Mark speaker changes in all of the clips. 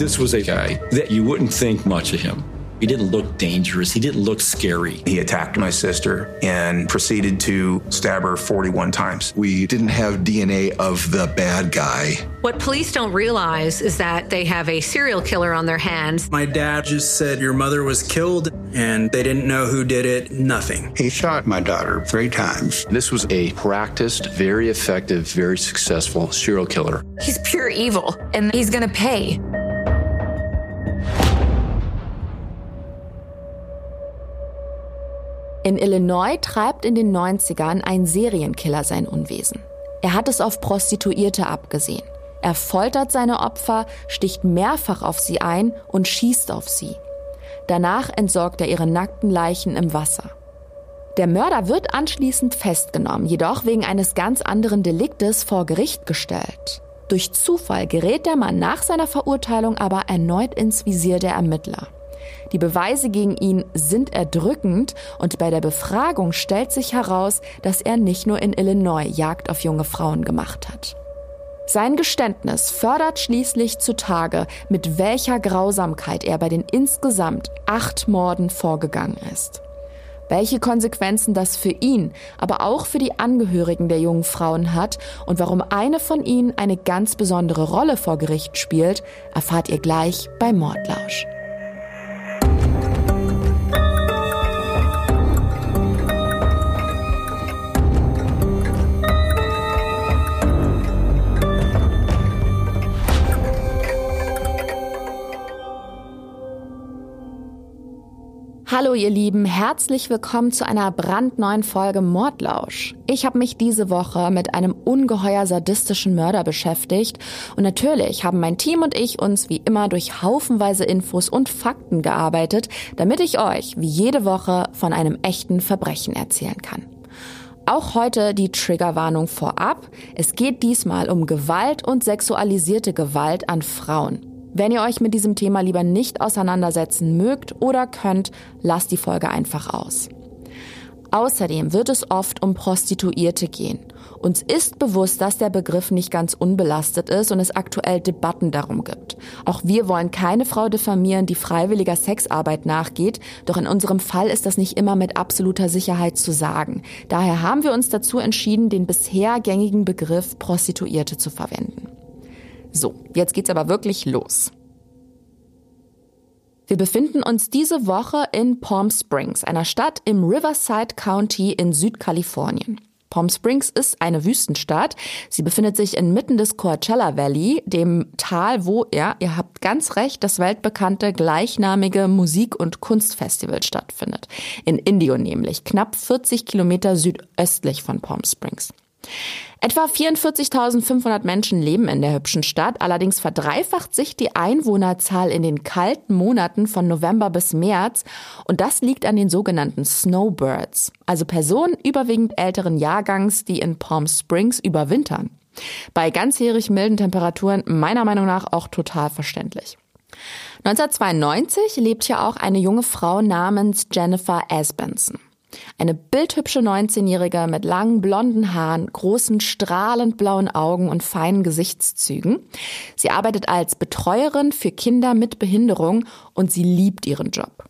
Speaker 1: This was a guy that you wouldn't think much of him. He didn't look dangerous. He didn't look scary.
Speaker 2: He attacked my sister and proceeded to stab her 41 times.
Speaker 3: We didn't have DNA of the bad guy.
Speaker 4: What police don't realize is that they have a serial killer on their hands.
Speaker 5: My dad just said your mother was killed and they didn't know who did it, nothing.
Speaker 6: He shot my daughter three times.
Speaker 7: This was a practiced, very effective, very successful serial killer.
Speaker 8: He's pure evil and he's gonna pay.
Speaker 9: In Illinois treibt in den 90ern ein Serienkiller sein Unwesen. Er hat es auf Prostituierte abgesehen. Er foltert seine Opfer, sticht mehrfach auf sie ein und schießt auf sie. Danach entsorgt er ihre nackten Leichen im Wasser. Der Mörder wird anschließend festgenommen, jedoch wegen eines ganz anderen Deliktes vor Gericht gestellt. Durch Zufall gerät der Mann nach seiner Verurteilung aber erneut ins Visier der Ermittler. Die Beweise gegen ihn sind erdrückend und bei der Befragung stellt sich heraus, dass er nicht nur in Illinois Jagd auf junge Frauen gemacht hat. Sein Geständnis fördert schließlich zutage, mit welcher Grausamkeit er bei den insgesamt acht Morden vorgegangen ist. Welche Konsequenzen das für ihn, aber auch für die Angehörigen der jungen Frauen hat und warum eine von ihnen eine ganz besondere Rolle vor Gericht spielt, erfahrt ihr gleich bei Mordlausch. Hallo ihr Lieben, herzlich willkommen zu einer brandneuen Folge Mordlausch. Ich habe mich diese Woche mit einem ungeheuer sadistischen Mörder beschäftigt und natürlich haben mein Team und ich uns wie immer durch haufenweise Infos und Fakten gearbeitet, damit ich euch wie jede Woche von einem echten Verbrechen erzählen kann. Auch heute die Triggerwarnung vorab. Es geht diesmal um Gewalt und sexualisierte Gewalt an Frauen. Wenn ihr euch mit diesem Thema lieber nicht auseinandersetzen mögt oder könnt, lasst die Folge einfach aus. Außerdem wird es oft um Prostituierte gehen. Uns ist bewusst, dass der Begriff nicht ganz unbelastet ist und es aktuell Debatten darum gibt. Auch wir wollen keine Frau diffamieren, die freiwilliger Sexarbeit nachgeht, doch in unserem Fall ist das nicht immer mit absoluter Sicherheit zu sagen. Daher haben wir uns dazu entschieden, den bisher gängigen Begriff Prostituierte zu verwenden. So, jetzt geht's aber wirklich los. Wir befinden uns diese Woche in Palm Springs, einer Stadt im Riverside County in Südkalifornien. Palm Springs ist eine Wüstenstadt. Sie befindet sich inmitten des Coachella Valley, dem Tal, wo, ja, ihr habt ganz recht, das weltbekannte gleichnamige Musik- und Kunstfestival stattfindet. In Indio nämlich, knapp 40 Kilometer südöstlich von Palm Springs. Etwa 44.500 Menschen leben in der hübschen Stadt, allerdings verdreifacht sich die Einwohnerzahl in den kalten Monaten von November bis März und das liegt an den sogenannten Snowbirds, also Personen überwiegend älteren Jahrgangs, die in Palm Springs überwintern. Bei ganzjährig milden Temperaturen meiner Meinung nach auch total verständlich. 1992 lebt hier auch eine junge Frau namens Jennifer Asbenson. Eine bildhübsche 19-Jährige mit langen blonden Haaren, großen strahlend blauen Augen und feinen Gesichtszügen. Sie arbeitet als Betreuerin für Kinder mit Behinderung und sie liebt ihren Job.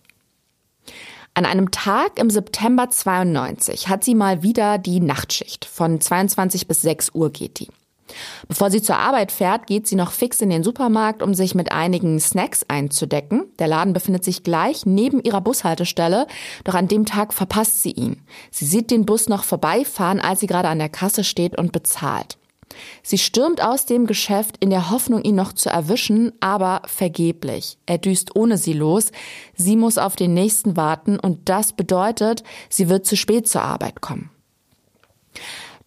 Speaker 9: An einem Tag im September 92 hat sie mal wieder die Nachtschicht. Von 22 bis 6 Uhr geht die. Bevor sie zur Arbeit fährt, geht sie noch fix in den Supermarkt, um sich mit einigen Snacks einzudecken. Der Laden befindet sich gleich neben ihrer Bushaltestelle, doch an dem Tag verpasst sie ihn. Sie sieht den Bus noch vorbeifahren, als sie gerade an der Kasse steht und bezahlt. Sie stürmt aus dem Geschäft in der Hoffnung, ihn noch zu erwischen, aber vergeblich. Er düst ohne sie los. Sie muss auf den nächsten warten und das bedeutet, sie wird zu spät zur Arbeit kommen.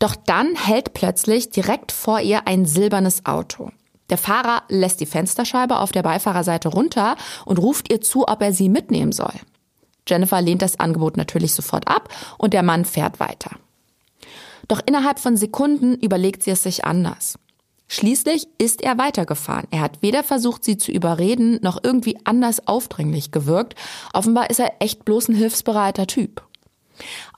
Speaker 9: Doch dann hält plötzlich direkt vor ihr ein silbernes Auto. Der Fahrer lässt die Fensterscheibe auf der Beifahrerseite runter und ruft ihr zu, ob er sie mitnehmen soll. Jennifer lehnt das Angebot natürlich sofort ab und der Mann fährt weiter. Doch innerhalb von Sekunden überlegt sie es sich anders. Schließlich ist er weitergefahren. Er hat weder versucht, sie zu überreden, noch irgendwie anders aufdringlich gewirkt. Offenbar ist er echt bloß ein hilfsbereiter Typ.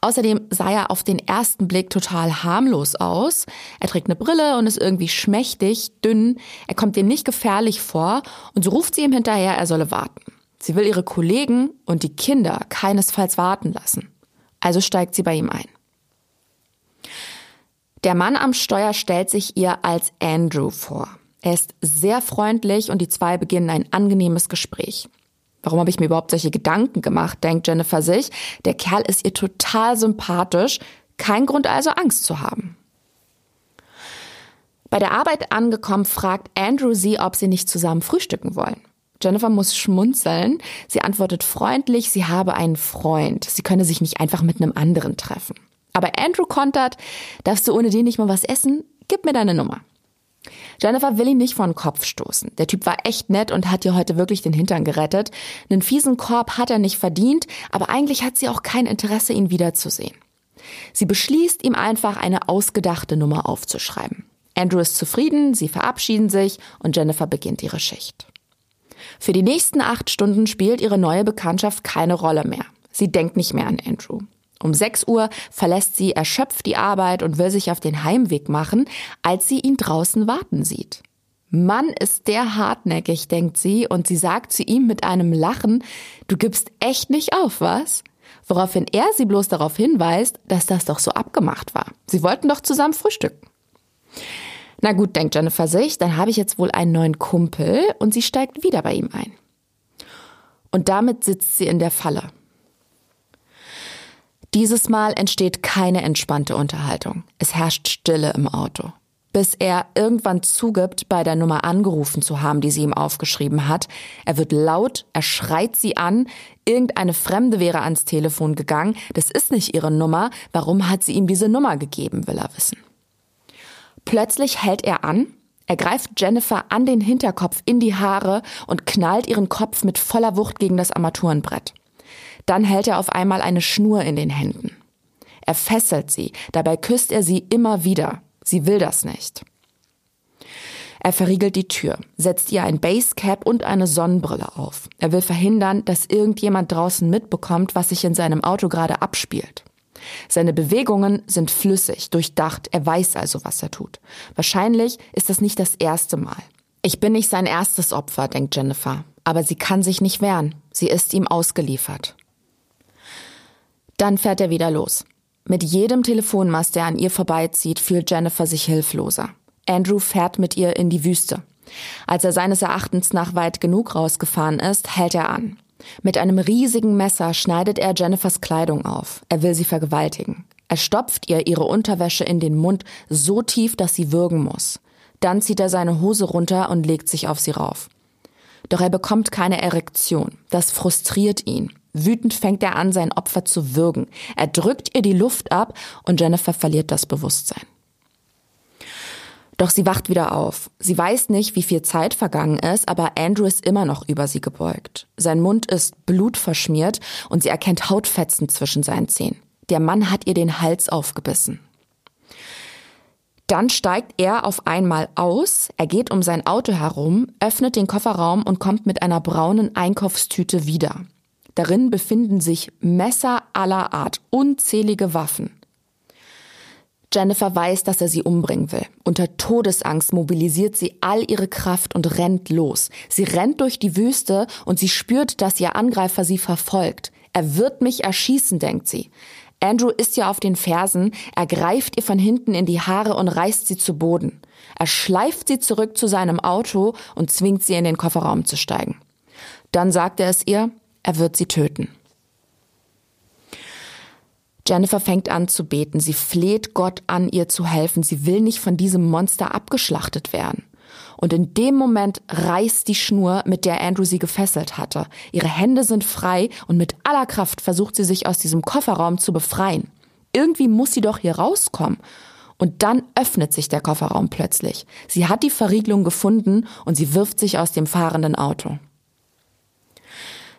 Speaker 9: Außerdem sah er auf den ersten Blick total harmlos aus. Er trägt eine Brille und ist irgendwie schmächtig, dünn. Er kommt ihr nicht gefährlich vor und so ruft sie ihm hinterher, er solle warten. Sie will ihre Kollegen und die Kinder keinesfalls warten lassen. Also steigt sie bei ihm ein. Der Mann am Steuer stellt sich ihr als Andrew vor. Er ist sehr freundlich und die zwei beginnen ein angenehmes Gespräch. Warum habe ich mir überhaupt solche Gedanken gemacht, denkt Jennifer sich. Der Kerl ist ihr total sympathisch. Kein Grund also Angst zu haben. Bei der Arbeit angekommen, fragt Andrew sie, ob sie nicht zusammen frühstücken wollen. Jennifer muss schmunzeln. Sie antwortet freundlich, sie habe einen Freund. Sie könne sich nicht einfach mit einem anderen treffen. Aber Andrew kontert, darfst du ohne den nicht mal was essen? Gib mir deine Nummer. Jennifer will ihn nicht vor den Kopf stoßen. Der Typ war echt nett und hat ihr heute wirklich den Hintern gerettet. Einen fiesen Korb hat er nicht verdient, aber eigentlich hat sie auch kein Interesse, ihn wiederzusehen. Sie beschließt, ihm einfach eine ausgedachte Nummer aufzuschreiben. Andrew ist zufrieden, sie verabschieden sich und Jennifer beginnt ihre Schicht. Für die nächsten acht Stunden spielt ihre neue Bekanntschaft keine Rolle mehr. Sie denkt nicht mehr an Andrew. Um 6 Uhr verlässt sie erschöpft die Arbeit und will sich auf den Heimweg machen, als sie ihn draußen warten sieht. Mann, ist der hartnäckig, denkt sie, und sie sagt zu ihm mit einem Lachen, du gibst echt nicht auf, was? Woraufhin er sie bloß darauf hinweist, dass das doch so abgemacht war. Sie wollten doch zusammen frühstücken. Na gut, denkt Jennifer sich, dann habe ich jetzt wohl einen neuen Kumpel und sie steigt wieder bei ihm ein. Und damit sitzt sie in der Falle. Dieses Mal entsteht keine entspannte Unterhaltung. Es herrscht Stille im Auto. Bis er irgendwann zugibt, bei der Nummer angerufen zu haben, die sie ihm aufgeschrieben hat. Er wird laut, er schreit sie an, irgendeine Fremde wäre ans Telefon gegangen, das ist nicht ihre Nummer, warum hat sie ihm diese Nummer gegeben, will er wissen. Plötzlich hält er an, er greift Jennifer an den Hinterkopf in die Haare und knallt ihren Kopf mit voller Wucht gegen das Armaturenbrett. Dann hält er auf einmal eine Schnur in den Händen. Er fesselt sie, dabei küsst er sie immer wieder. Sie will das nicht. Er verriegelt die Tür, setzt ihr ein Basecap und eine Sonnenbrille auf. Er will verhindern, dass irgendjemand draußen mitbekommt, was sich in seinem Auto gerade abspielt. Seine Bewegungen sind flüssig, durchdacht, er weiß also, was er tut. Wahrscheinlich ist das nicht das erste Mal. Ich bin nicht sein erstes Opfer, denkt Jennifer, aber sie kann sich nicht wehren. Sie ist ihm ausgeliefert. Dann fährt er wieder los. Mit jedem Telefonmast, der an ihr vorbeizieht, fühlt Jennifer sich hilfloser. Andrew fährt mit ihr in die Wüste. Als er seines Erachtens nach weit genug rausgefahren ist, hält er an. Mit einem riesigen Messer schneidet er Jennifers Kleidung auf. Er will sie vergewaltigen. Er stopft ihr ihre Unterwäsche in den Mund so tief, dass sie würgen muss. Dann zieht er seine Hose runter und legt sich auf sie rauf. Doch er bekommt keine Erektion. Das frustriert ihn. Wütend fängt er an, sein Opfer zu würgen. Er drückt ihr die Luft ab und Jennifer verliert das Bewusstsein. Doch sie wacht wieder auf. Sie weiß nicht, wie viel Zeit vergangen ist, aber Andrew ist immer noch über sie gebeugt. Sein Mund ist blutverschmiert und sie erkennt Hautfetzen zwischen seinen Zähnen. Der Mann hat ihr den Hals aufgebissen. Dann steigt er auf einmal aus, er geht um sein Auto herum, öffnet den Kofferraum und kommt mit einer braunen Einkaufstüte wieder. Darin befinden sich Messer aller Art, unzählige Waffen. Jennifer weiß, dass er sie umbringen will. Unter Todesangst mobilisiert sie all ihre Kraft und rennt los. Sie rennt durch die Wüste und sie spürt, dass ihr Angreifer sie verfolgt. Er wird mich erschießen, denkt sie. Andrew ist ihr auf den Fersen, er greift ihr von hinten in die Haare und reißt sie zu Boden. Er schleift sie zurück zu seinem Auto und zwingt sie in den Kofferraum zu steigen. Dann sagt er es ihr, er wird sie töten. Jennifer fängt an zu beten. Sie fleht Gott an, ihr zu helfen. Sie will nicht von diesem Monster abgeschlachtet werden. Und in dem Moment reißt die Schnur, mit der Andrew sie gefesselt hatte. Ihre Hände sind frei und mit aller Kraft versucht sie sich aus diesem Kofferraum zu befreien. Irgendwie muss sie doch hier rauskommen. Und dann öffnet sich der Kofferraum plötzlich. Sie hat die Verriegelung gefunden und sie wirft sich aus dem fahrenden Auto.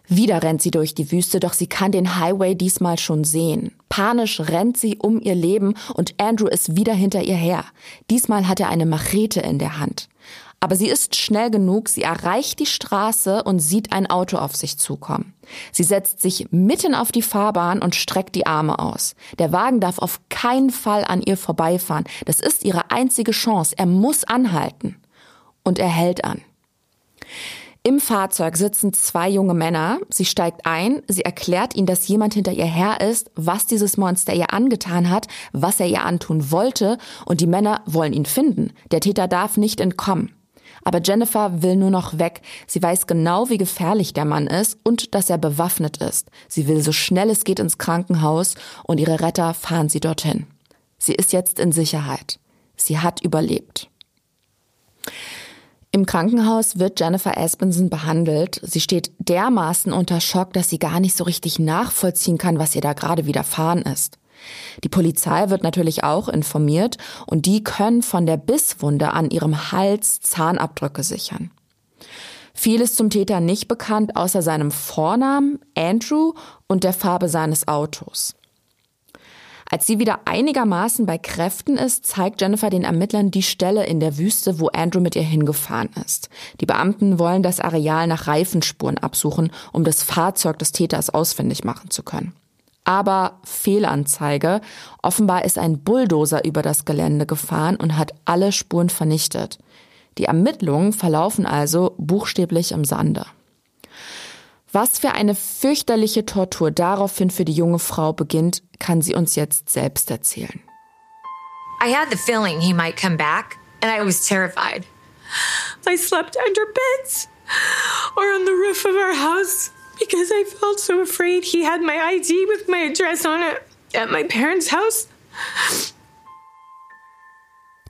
Speaker 9: Wieder rennt sie durch die Wüste, doch sie kann den Highway diesmal schon sehen. Panisch rennt sie um ihr Leben und Andrew ist wieder hinter ihr her. Diesmal hat er eine Machete in der Hand. Aber sie ist schnell genug, sie erreicht die Straße und sieht ein Auto auf sich zukommen. Sie setzt sich mitten auf die Fahrbahn und streckt die Arme aus. Der Wagen darf auf keinen Fall an ihr vorbeifahren. Das ist ihre einzige Chance. Er muss anhalten. Und er hält an. Im Fahrzeug sitzen zwei junge Männer. Sie steigt ein, sie erklärt ihnen, dass jemand hinter ihr her ist, was dieses Monster ihr angetan hat, was er ihr antun wollte, und die Männer wollen ihn finden. Der Täter darf nicht entkommen. Aber Jennifer will nur noch weg. Sie weiß genau, wie gefährlich der Mann ist und dass er bewaffnet ist. Sie will so schnell es geht ins Krankenhaus und ihre Retter fahren sie dorthin. Sie ist jetzt in Sicherheit. Sie hat überlebt. Im Krankenhaus wird Jennifer Aspenson behandelt. Sie steht dermaßen unter Schock, dass sie gar nicht so richtig nachvollziehen kann, was ihr da gerade widerfahren ist. Die Polizei wird natürlich auch informiert und die können von der Bisswunde an ihrem Hals Zahnabdrücke sichern. Viel ist zum Täter nicht bekannt, außer seinem Vornamen Andrew und der Farbe seines Autos. Als sie wieder einigermaßen bei Kräften ist, zeigt Jennifer den Ermittlern die Stelle in der Wüste, wo Andrew mit ihr hingefahren ist. Die Beamten wollen das Areal nach Reifenspuren absuchen, um das Fahrzeug des Täters ausfindig machen zu können. Aber Fehlanzeige. Offenbar ist ein Bulldozer über das Gelände gefahren und hat alle Spuren vernichtet. Die Ermittlungen verlaufen also buchstäblich im Sande. Was für eine fürchterliche Tortur daraufhin für die junge Frau beginnt, kann sie uns jetzt selbst erzählen.
Speaker 8: I had the feeling he might come back, and I was terrified.
Speaker 10: I slept under beds or on the roof of our house because I felt so afraid he had my ID with my address on it at my parents' house.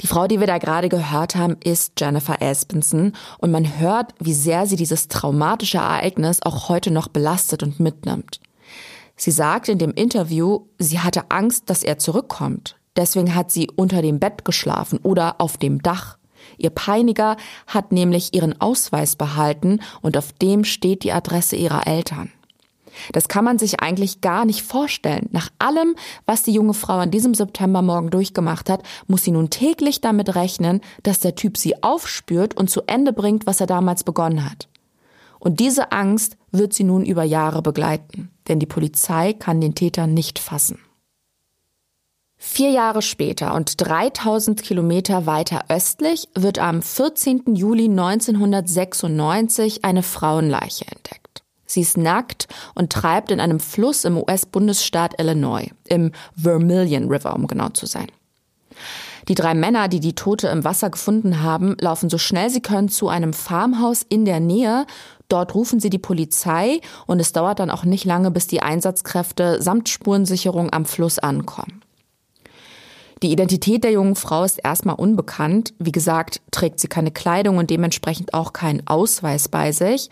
Speaker 9: Die Frau, die wir da gerade gehört haben, ist Jennifer Aspenson und man hört, wie sehr sie dieses traumatische Ereignis auch heute noch belastet und mitnimmt. Sie sagt in dem Interview, sie hatte Angst, dass er zurückkommt. Deswegen hat sie unter dem Bett geschlafen oder auf dem Dach. Ihr Peiniger hat nämlich ihren Ausweis behalten und auf dem steht die Adresse ihrer Eltern. Das kann man sich eigentlich gar nicht vorstellen. Nach allem, was die junge Frau an diesem Septembermorgen durchgemacht hat, muss sie nun täglich damit rechnen, dass der Typ sie aufspürt und zu Ende bringt, was er damals begonnen hat. Und diese Angst wird sie nun über Jahre begleiten, denn die Polizei kann den Täter nicht fassen. Vier Jahre später und 3000 Kilometer weiter östlich wird am 14. Juli 1996 eine Frauenleiche entdeckt. Sie ist nackt und treibt in einem Fluss im US-Bundesstaat Illinois, im Vermilion River, um genau zu sein. Die drei Männer, die die Tote im Wasser gefunden haben, laufen so schnell sie können zu einem Farmhaus in der Nähe. Dort rufen sie die Polizei und es dauert dann auch nicht lange, bis die Einsatzkräfte samt Spurensicherung am Fluss ankommen. Die Identität der jungen Frau ist erstmal unbekannt. Wie gesagt, trägt sie keine Kleidung und dementsprechend auch keinen Ausweis bei sich.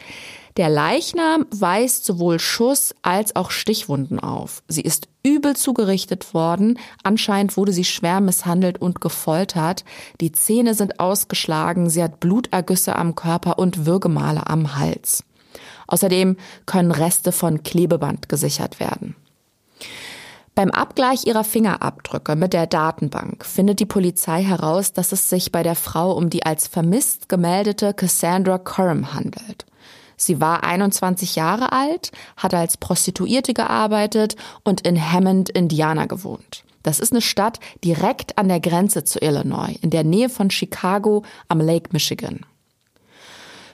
Speaker 9: Der Leichnam weist sowohl Schuss als auch Stichwunden auf. Sie ist übel zugerichtet worden. Anscheinend wurde sie schwer misshandelt und gefoltert. Die Zähne sind ausgeschlagen. Sie hat Blutergüsse am Körper und Würgemale am Hals. Außerdem können Reste von Klebeband gesichert werden. Beim Abgleich ihrer Fingerabdrücke mit der Datenbank findet die Polizei heraus, dass es sich bei der Frau um die als vermisst gemeldete Cassandra Curran handelt. Sie war 21 Jahre alt, hat als Prostituierte gearbeitet und in Hammond, Indiana gewohnt. Das ist eine Stadt direkt an der Grenze zu Illinois, in der Nähe von Chicago am Lake Michigan.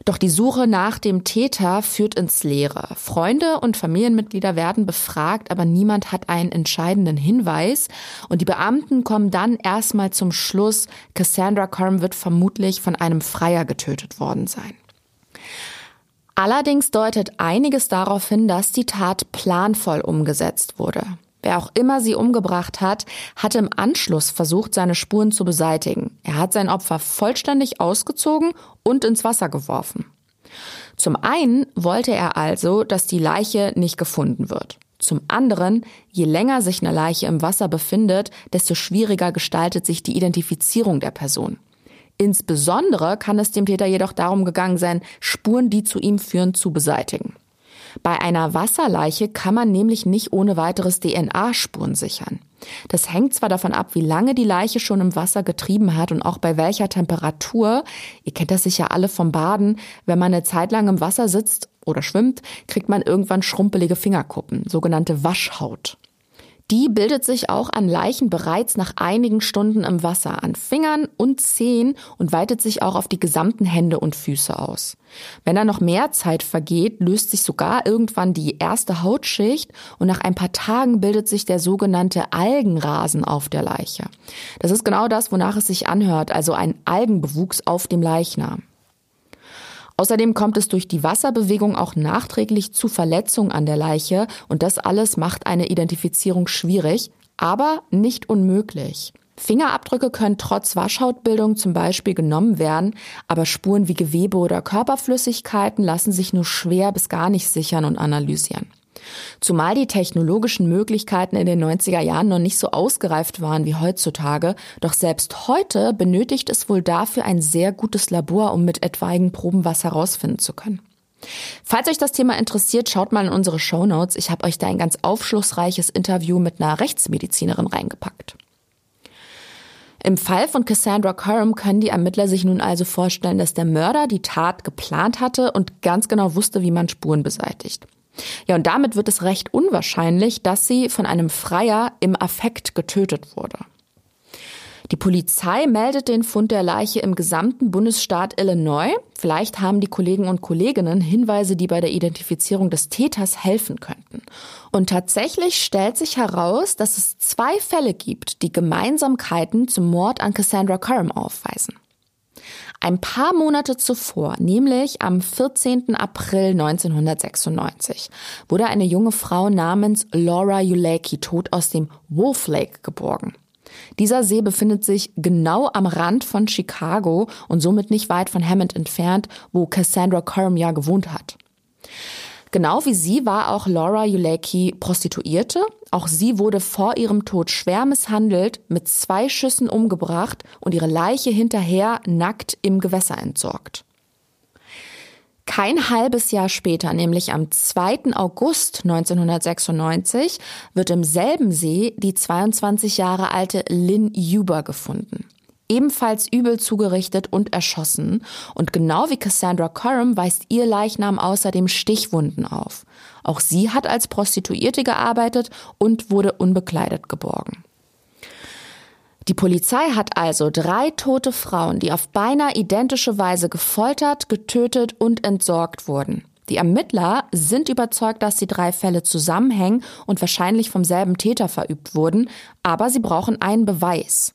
Speaker 9: Doch die Suche nach dem Täter führt ins Leere. Freunde und Familienmitglieder werden befragt, aber niemand hat einen entscheidenden Hinweis. Und die Beamten kommen dann erstmal zum Schluss, Cassandra Curran wird vermutlich von einem Freier getötet worden sein. Allerdings deutet einiges darauf hin, dass die Tat planvoll umgesetzt wurde. Wer auch immer sie umgebracht hat, hatte im Anschluss versucht, seine Spuren zu beseitigen. Er hat sein Opfer vollständig ausgezogen und ins Wasser geworfen. Zum einen wollte er also, dass die Leiche nicht gefunden wird. Zum anderen, je länger sich eine Leiche im Wasser befindet, desto schwieriger gestaltet sich die Identifizierung der Person. Insbesondere kann es dem Täter jedoch darum gegangen sein, Spuren, die zu ihm führen, zu beseitigen. Bei einer Wasserleiche kann man nämlich nicht ohne weiteres DNA-Spuren sichern. Das hängt zwar davon ab, wie lange die Leiche schon im Wasser getrieben hat und auch bei welcher Temperatur. Ihr kennt das sicher alle vom Baden. Wenn man eine Zeit lang im Wasser sitzt oder schwimmt, kriegt man irgendwann schrumpelige Fingerkuppen, sogenannte Waschhaut. Die bildet sich auch an Leichen bereits nach einigen Stunden im Wasser, an Fingern und Zehen und weitet sich auch auf die gesamten Hände und Füße aus. Wenn da noch mehr Zeit vergeht, löst sich sogar irgendwann die erste Hautschicht und nach ein paar Tagen bildet sich der sogenannte Algenrasen auf der Leiche. Das ist genau das, wonach es sich anhört, also ein Algenbewuchs auf dem Leichnam. Außerdem kommt es durch die Wasserbewegung auch nachträglich zu Verletzungen an der Leiche und das alles macht eine Identifizierung schwierig, aber nicht unmöglich. Fingerabdrücke können trotz Waschhautbildung zum Beispiel genommen werden, aber Spuren wie Gewebe oder Körperflüssigkeiten lassen sich nur schwer bis gar nicht sichern und analysieren. Zumal die technologischen Möglichkeiten in den 90er Jahren noch nicht so ausgereift waren wie heutzutage, doch selbst heute benötigt es wohl dafür ein sehr gutes Labor, um mit etwaigen Proben was herausfinden zu können. Falls euch das Thema interessiert, schaut mal in unsere Show Notes. Ich habe euch da ein ganz aufschlussreiches Interview mit einer Rechtsmedizinerin reingepackt. Im Fall von Cassandra Curran können die Ermittler sich nun also vorstellen, dass der Mörder die Tat geplant hatte und ganz genau wusste, wie man Spuren beseitigt. Ja, und damit wird es recht unwahrscheinlich, dass sie von einem Freier im Affekt getötet wurde. Die Polizei meldet den Fund der Leiche im gesamten Bundesstaat Illinois. Vielleicht haben die Kollegen und Kolleginnen Hinweise, die bei der Identifizierung des Täters helfen könnten. Und tatsächlich stellt sich heraus, dass es zwei Fälle gibt, die Gemeinsamkeiten zum Mord an Cassandra Curran aufweisen. Ein paar Monate zuvor, nämlich am 14. April 1996, wurde eine junge Frau namens Laura Uleki tot aus dem Wolf Lake geborgen. Dieser See befindet sich genau am Rand von Chicago und somit nicht weit von Hammond entfernt, wo Cassandra ja gewohnt hat. Genau wie sie war auch Laura Uleki Prostituierte. Auch sie wurde vor ihrem Tod schwer misshandelt, mit zwei Schüssen umgebracht und ihre Leiche hinterher nackt im Gewässer entsorgt. Kein halbes Jahr später, nämlich am 2. August 1996, wird im selben See die 22 Jahre alte Lynn Huber gefunden ebenfalls übel zugerichtet und erschossen. Und genau wie Cassandra Curran weist ihr Leichnam außerdem Stichwunden auf. Auch sie hat als Prostituierte gearbeitet und wurde unbekleidet geborgen. Die Polizei hat also drei tote Frauen, die auf beinahe identische Weise gefoltert, getötet und entsorgt wurden. Die Ermittler sind überzeugt, dass die drei Fälle zusammenhängen und wahrscheinlich vom selben Täter verübt wurden, aber sie brauchen einen Beweis.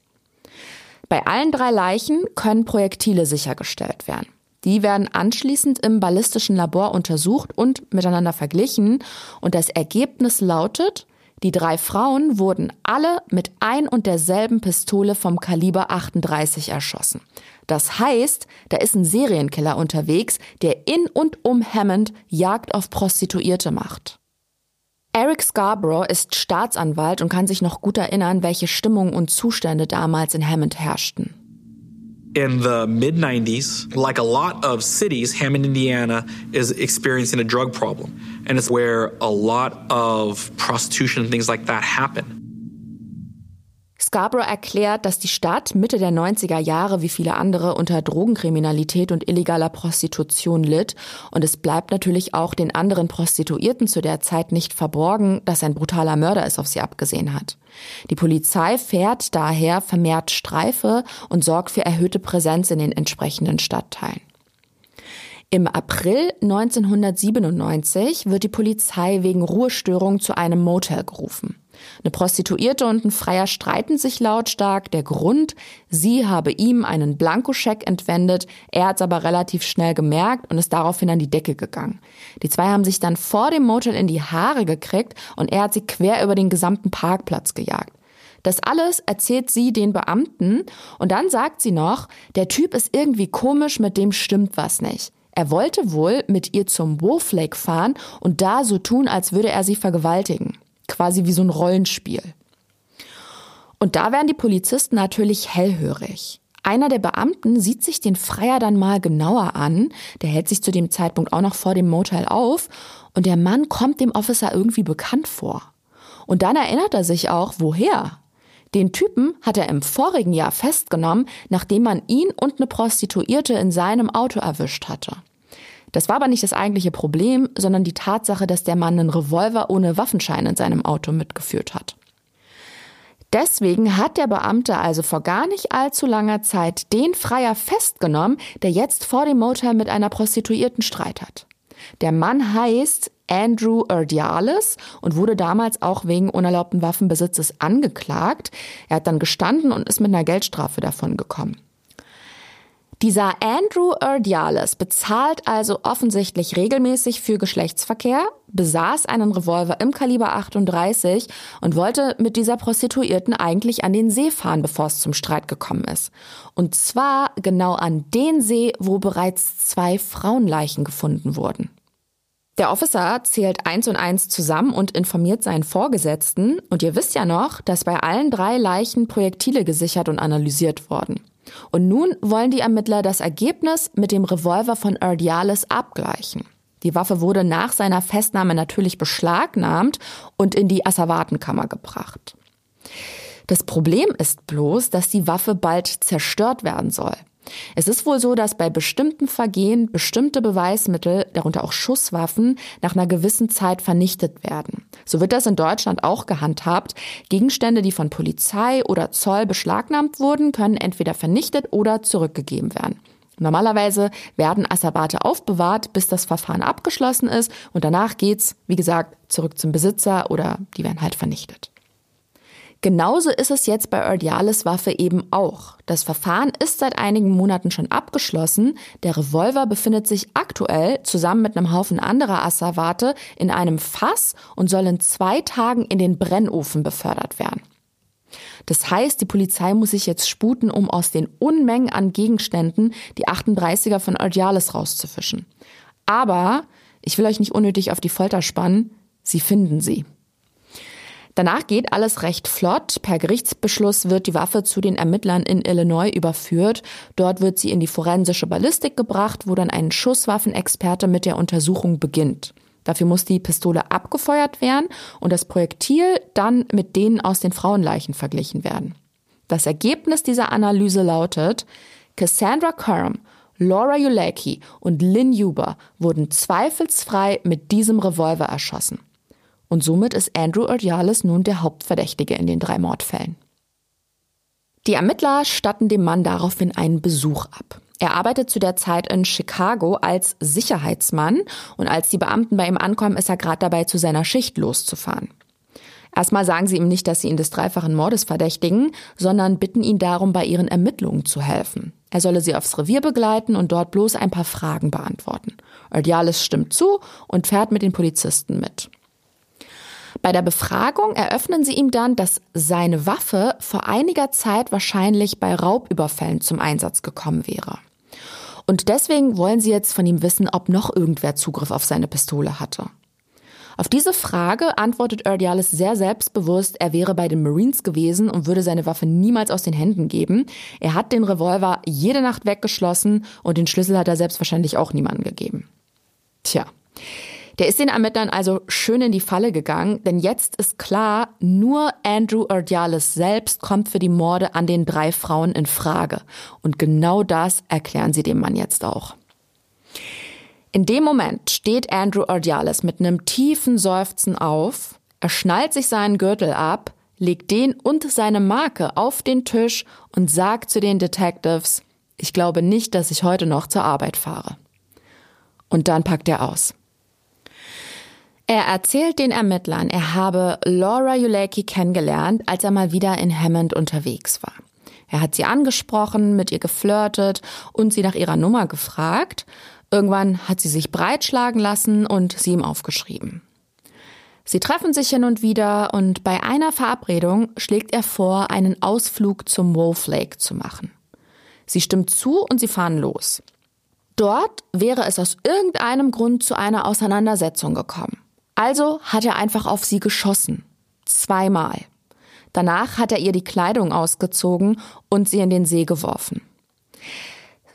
Speaker 9: Bei allen drei Leichen können Projektile sichergestellt werden. Die werden anschließend im ballistischen Labor untersucht und miteinander verglichen. Und das Ergebnis lautet, die drei Frauen wurden alle mit ein und derselben Pistole vom Kaliber 38 erschossen. Das heißt, da ist ein Serienkiller unterwegs, der in und um Hammond Jagd auf Prostituierte macht. Eric Scarborough ist Staatsanwalt und kann sich noch gut erinnern, welche Stimmung und Zustände damals in Hammond herrschten.
Speaker 11: in the mid 90s, like a lot of cities, Hammond, Indiana is experiencing a drug problem. And it's where a lot of prostitution and things like that happen.
Speaker 9: Scarborough erklärt, dass die Stadt Mitte der 90er Jahre wie viele andere unter Drogenkriminalität und illegaler Prostitution litt. Und es bleibt natürlich auch den anderen Prostituierten zu der Zeit nicht verborgen, dass ein brutaler Mörder es auf sie abgesehen hat. Die Polizei fährt daher vermehrt Streife und sorgt für erhöhte Präsenz in den entsprechenden Stadtteilen. Im April 1997 wird die Polizei wegen Ruhestörung zu einem Motel gerufen. Eine Prostituierte und ein Freier streiten sich lautstark. Der Grund, sie habe ihm einen Blankoscheck entwendet. Er hat es aber relativ schnell gemerkt und ist daraufhin an die Decke gegangen. Die zwei haben sich dann vor dem Motel in die Haare gekriegt und er hat sie quer über den gesamten Parkplatz gejagt. Das alles erzählt sie den Beamten und dann sagt sie noch, der Typ ist irgendwie komisch, mit dem stimmt was nicht. Er wollte wohl mit ihr zum Wolf Lake fahren und da so tun, als würde er sie vergewaltigen quasi wie so ein Rollenspiel. Und da werden die Polizisten natürlich hellhörig. Einer der Beamten sieht sich den Freier dann mal genauer an. Der hält sich zu dem Zeitpunkt auch noch vor dem Motel auf. Und der Mann kommt dem Officer irgendwie bekannt vor. Und dann erinnert er sich auch, woher. Den Typen hat er im vorigen Jahr festgenommen, nachdem man ihn und eine Prostituierte in seinem Auto erwischt hatte. Das war aber nicht das eigentliche Problem, sondern die Tatsache, dass der Mann einen Revolver ohne Waffenschein in seinem Auto mitgeführt hat. Deswegen hat der Beamte also vor gar nicht allzu langer Zeit den Freier festgenommen, der jetzt vor dem Motel mit einer Prostituierten Streit hat. Der Mann heißt Andrew Erdiales und wurde damals auch wegen unerlaubten Waffenbesitzes angeklagt. Er hat dann gestanden und ist mit einer Geldstrafe davon gekommen. Dieser Andrew Erdiales bezahlt also offensichtlich regelmäßig für Geschlechtsverkehr, besaß einen Revolver im Kaliber 38 und wollte mit dieser Prostituierten eigentlich an den See fahren, bevor es zum Streit gekommen ist. Und zwar genau an den See, wo bereits zwei Frauenleichen gefunden wurden. Der Officer zählt eins und eins zusammen und informiert seinen Vorgesetzten. Und ihr wisst ja noch, dass bei allen drei Leichen Projektile gesichert und analysiert wurden. Und nun wollen die Ermittler das Ergebnis mit dem Revolver von Erdiales abgleichen. Die Waffe wurde nach seiner Festnahme natürlich beschlagnahmt und in die Asservatenkammer gebracht. Das Problem ist bloß, dass die Waffe bald zerstört werden soll. Es ist wohl so, dass bei bestimmten Vergehen bestimmte Beweismittel, darunter auch Schusswaffen, nach einer gewissen Zeit vernichtet werden. So wird das in Deutschland auch gehandhabt. Gegenstände, die von Polizei oder Zoll beschlagnahmt wurden, können entweder vernichtet oder zurückgegeben werden. Normalerweise werden Asserbate aufbewahrt, bis das Verfahren abgeschlossen ist und danach geht's, wie gesagt, zurück zum Besitzer oder die werden halt vernichtet. Genauso ist es jetzt bei Erdiales Waffe eben auch. Das Verfahren ist seit einigen Monaten schon abgeschlossen. Der Revolver befindet sich aktuell zusammen mit einem Haufen anderer Asservate in einem Fass und soll in zwei Tagen in den Brennofen befördert werden. Das heißt, die Polizei muss sich jetzt sputen, um aus den Unmengen an Gegenständen die 38er von Erdiales rauszufischen. Aber ich will euch nicht unnötig auf die Folter spannen, sie finden sie. Danach geht alles recht flott. Per Gerichtsbeschluss wird die Waffe zu den Ermittlern in Illinois überführt. Dort wird sie in die forensische Ballistik gebracht, wo dann ein Schusswaffenexperte mit der Untersuchung beginnt. Dafür muss die Pistole abgefeuert werden und das Projektil dann mit denen aus den Frauenleichen verglichen werden. Das Ergebnis dieser Analyse lautet, Cassandra Curran, Laura Ulecki und Lynn Huber wurden zweifelsfrei mit diesem Revolver erschossen. Und somit ist Andrew Ordiales nun der Hauptverdächtige in den drei Mordfällen. Die Ermittler statten dem Mann daraufhin einen Besuch ab. Er arbeitet zu der Zeit in Chicago als Sicherheitsmann und als die Beamten bei ihm ankommen, ist er gerade dabei, zu seiner Schicht loszufahren. Erstmal sagen sie ihm nicht, dass sie ihn des dreifachen Mordes verdächtigen, sondern bitten ihn darum, bei ihren Ermittlungen zu helfen. Er solle sie aufs Revier begleiten und dort bloß ein paar Fragen beantworten. Ordiales stimmt zu und fährt mit den Polizisten mit. Bei der Befragung eröffnen sie ihm dann, dass seine Waffe vor einiger Zeit wahrscheinlich bei Raubüberfällen zum Einsatz gekommen wäre. Und deswegen wollen sie jetzt von ihm wissen, ob noch irgendwer Zugriff auf seine Pistole hatte. Auf diese Frage antwortet Erdialis sehr selbstbewusst, er wäre bei den Marines gewesen und würde seine Waffe niemals aus den Händen geben. Er hat den Revolver jede Nacht weggeschlossen und den Schlüssel hat er selbstverständlich auch niemandem gegeben. Tja. Der ist den Ermittlern also schön in die Falle gegangen, denn jetzt ist klar, nur Andrew Erdiales selbst kommt für die Morde an den drei Frauen in Frage. Und genau das erklären sie dem Mann jetzt auch. In dem Moment steht Andrew Erdiales mit einem tiefen Seufzen auf, er schnallt sich seinen Gürtel ab, legt den und seine Marke auf den Tisch und sagt zu den Detectives, ich glaube nicht, dass ich heute noch zur Arbeit fahre. Und dann packt er aus. Er erzählt den Ermittlern, er habe Laura Ulecki kennengelernt, als er mal wieder in Hammond unterwegs war. Er hat sie angesprochen, mit ihr geflirtet und sie nach ihrer Nummer gefragt. Irgendwann hat sie sich breitschlagen lassen und sie ihm aufgeschrieben. Sie treffen sich hin und wieder und bei einer Verabredung schlägt er vor, einen Ausflug zum Wolf Lake zu machen. Sie stimmt zu und sie fahren los. Dort wäre es aus irgendeinem Grund zu einer Auseinandersetzung gekommen. Also hat er einfach auf sie geschossen. Zweimal. Danach hat er ihr die Kleidung ausgezogen und sie in den See geworfen.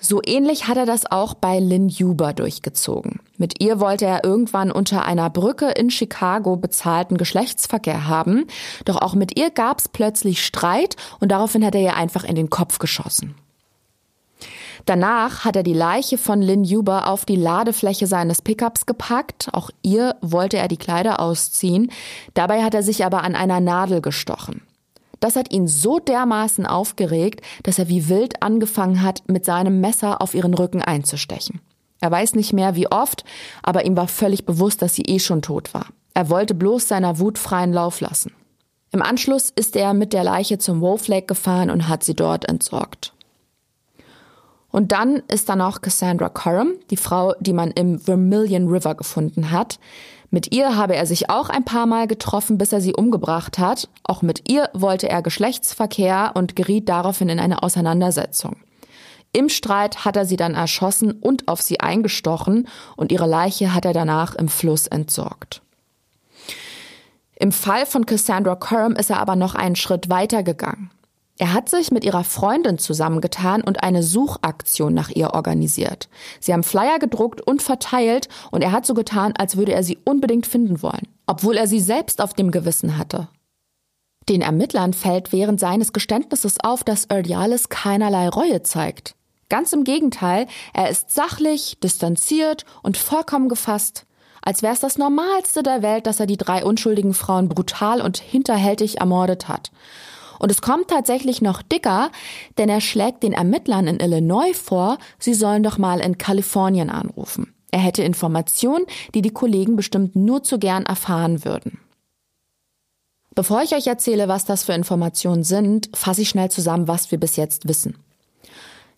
Speaker 9: So ähnlich hat er das auch bei Lynn Huber durchgezogen. Mit ihr wollte er irgendwann unter einer Brücke in Chicago bezahlten Geschlechtsverkehr haben, doch auch mit ihr gab's plötzlich Streit und daraufhin hat er ihr einfach in den Kopf geschossen. Danach hat er die Leiche von Lynn Huber auf die Ladefläche seines Pickups gepackt. Auch ihr wollte er die Kleider ausziehen. Dabei hat er sich aber an einer Nadel gestochen. Das hat ihn so dermaßen aufgeregt, dass er wie wild angefangen hat, mit seinem Messer auf ihren Rücken einzustechen. Er weiß nicht mehr wie oft, aber ihm war völlig bewusst, dass sie eh schon tot war. Er wollte bloß seiner Wut freien Lauf lassen. Im Anschluss ist er mit der Leiche zum Wolf Lake gefahren und hat sie dort entsorgt. Und dann ist da noch Cassandra Coram, die Frau, die man im Vermilion River gefunden hat. Mit ihr habe er sich auch ein paar Mal getroffen, bis er sie umgebracht hat. Auch mit ihr wollte er Geschlechtsverkehr und geriet daraufhin in eine Auseinandersetzung. Im Streit hat er sie dann erschossen und auf sie eingestochen und ihre Leiche hat er danach im Fluss entsorgt. Im Fall von Cassandra Curran ist er aber noch einen Schritt weiter gegangen. Er hat sich mit ihrer Freundin zusammengetan und eine Suchaktion nach ihr organisiert. Sie haben Flyer gedruckt und verteilt und er hat so getan, als würde er sie unbedingt finden wollen, obwohl er sie selbst auf dem Gewissen hatte. Den Ermittlern fällt während seines Geständnisses auf, dass Erdialis keinerlei Reue zeigt. Ganz im Gegenteil, er ist sachlich, distanziert und vollkommen gefasst. Als wäre es das Normalste der Welt, dass er die drei unschuldigen Frauen brutal und hinterhältig ermordet hat. Und es kommt tatsächlich noch dicker, denn er schlägt den Ermittlern in Illinois vor, sie sollen doch mal in Kalifornien anrufen. Er hätte Informationen, die die Kollegen bestimmt nur zu gern erfahren würden. Bevor ich euch erzähle, was das für Informationen sind, fasse ich schnell zusammen, was wir bis jetzt wissen.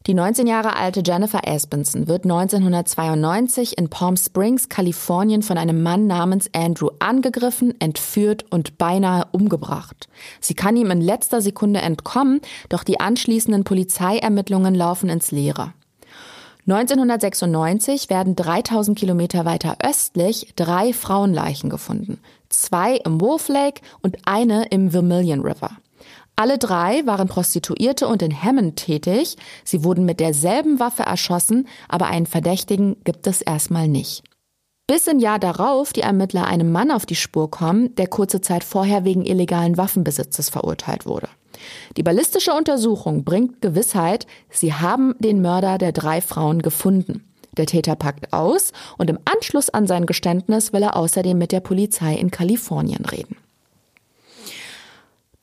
Speaker 9: Die 19 Jahre alte Jennifer Aspenson wird 1992 in Palm Springs, Kalifornien von einem Mann namens Andrew angegriffen, entführt und beinahe umgebracht. Sie kann ihm in letzter Sekunde entkommen, doch die anschließenden Polizeiermittlungen laufen ins Leere. 1996 werden 3000 Kilometer weiter östlich drei Frauenleichen gefunden. Zwei im Wolf Lake und eine im Vermilion River. Alle drei waren Prostituierte und in Hammond tätig. Sie wurden mit derselben Waffe erschossen, aber einen Verdächtigen gibt es erstmal nicht. Bis im Jahr darauf die Ermittler einem Mann auf die Spur kommen, der kurze Zeit vorher wegen illegalen Waffenbesitzes verurteilt wurde. Die ballistische Untersuchung bringt Gewissheit, sie haben den Mörder der drei Frauen gefunden. Der Täter packt aus und im Anschluss an sein Geständnis will er außerdem mit der Polizei in Kalifornien reden.